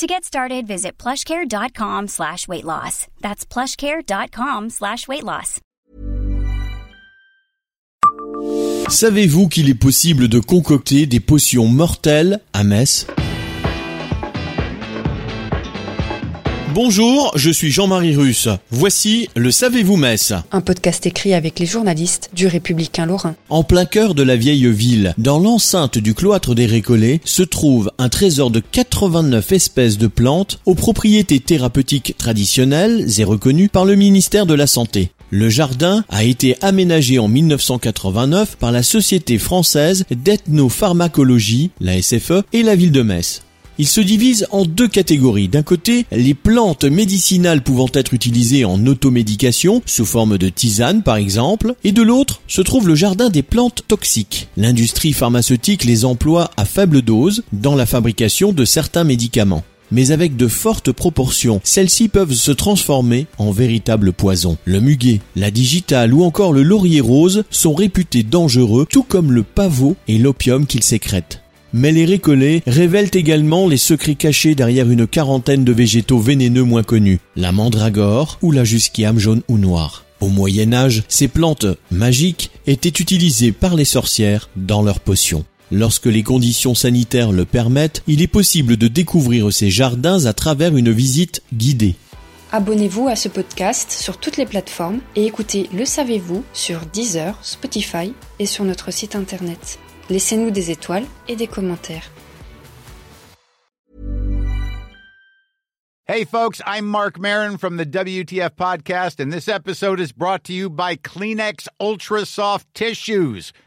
To get started, visit plushcare.com slash weight loss. That's plushcare.com slash weight loss. Savez-vous qu'il est possible de concocter des potions mortelles à Metz? Bonjour, je suis Jean-Marie Russe. Voici le Savez-vous Metz Un podcast écrit avec les journalistes du Républicain Lorrain. En plein cœur de la vieille ville, dans l'enceinte du cloître des Récollets, se trouve un trésor de 89 espèces de plantes aux propriétés thérapeutiques traditionnelles et reconnues par le ministère de la Santé. Le jardin a été aménagé en 1989 par la Société française d'ethnopharmacologie, la SFE, et la ville de Metz. Il se divise en deux catégories. D'un côté, les plantes médicinales pouvant être utilisées en automédication, sous forme de tisane par exemple, et de l'autre se trouve le jardin des plantes toxiques. L'industrie pharmaceutique les emploie à faible dose dans la fabrication de certains médicaments mais avec de fortes proportions. Celles-ci peuvent se transformer en véritables poisons. Le muguet, la digitale ou encore le laurier rose sont réputés dangereux, tout comme le pavot et l'opium qu'ils sécrètent. Mais les récollets révèlent également les secrets cachés derrière une quarantaine de végétaux vénéneux moins connus, la mandragore ou la jusquiame jaune ou noire. Au Moyen Âge, ces plantes magiques étaient utilisées par les sorcières dans leurs potions. Lorsque les conditions sanitaires le permettent, il est possible de découvrir ces jardins à travers une visite guidée. Abonnez-vous à ce podcast sur toutes les plateformes et écoutez Le Savez-vous sur Deezer, Spotify et sur notre site internet. Laissez-nous des étoiles et des commentaires. Hey, folks, I'm Mark Marin from the WTF Podcast, and this episode is brought to you by Kleenex Ultra Soft Tissues,